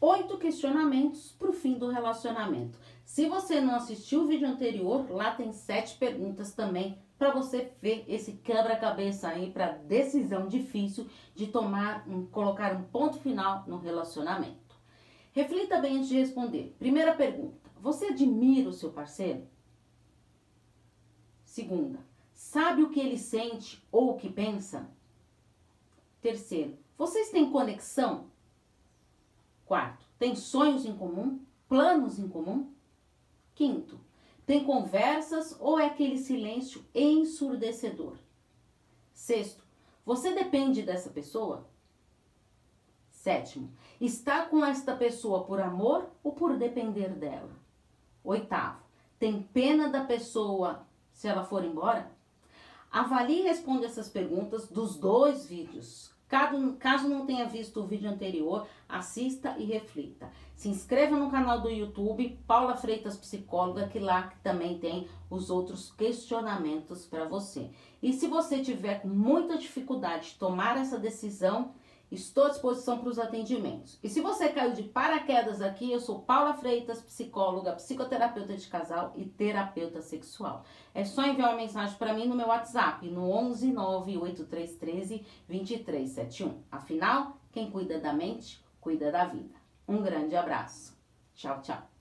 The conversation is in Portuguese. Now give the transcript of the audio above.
oito questionamentos para o fim do relacionamento. Se você não assistiu o vídeo anterior, lá tem sete perguntas também para você ver esse quebra-cabeça aí para decisão difícil de tomar, um, colocar um ponto final no relacionamento. Reflita bem antes de responder. Primeira pergunta: você admira o seu parceiro? Segunda, sabe o que ele sente ou o que pensa? Terceiro, vocês têm conexão? Quarto, tem sonhos em comum? Planos em comum? Quinto, tem conversas ou é aquele silêncio ensurdecedor? Sexto, você depende dessa pessoa? Sétimo, está com esta pessoa por amor ou por depender dela? Oitavo, tem pena da pessoa se ela for embora? Avalie e responda essas perguntas dos dois vídeos. Caso não tenha visto o vídeo anterior, assista e reflita. Se inscreva no canal do YouTube Paula Freitas Psicóloga, que lá também tem os outros questionamentos para você. E se você tiver muita dificuldade de tomar essa decisão, Estou à disposição para os atendimentos. E se você caiu de paraquedas aqui, eu sou Paula Freitas, psicóloga, psicoterapeuta de casal e terapeuta sexual. É só enviar uma mensagem para mim no meu WhatsApp, no 11 98313 2371. Afinal, quem cuida da mente, cuida da vida. Um grande abraço. Tchau, tchau.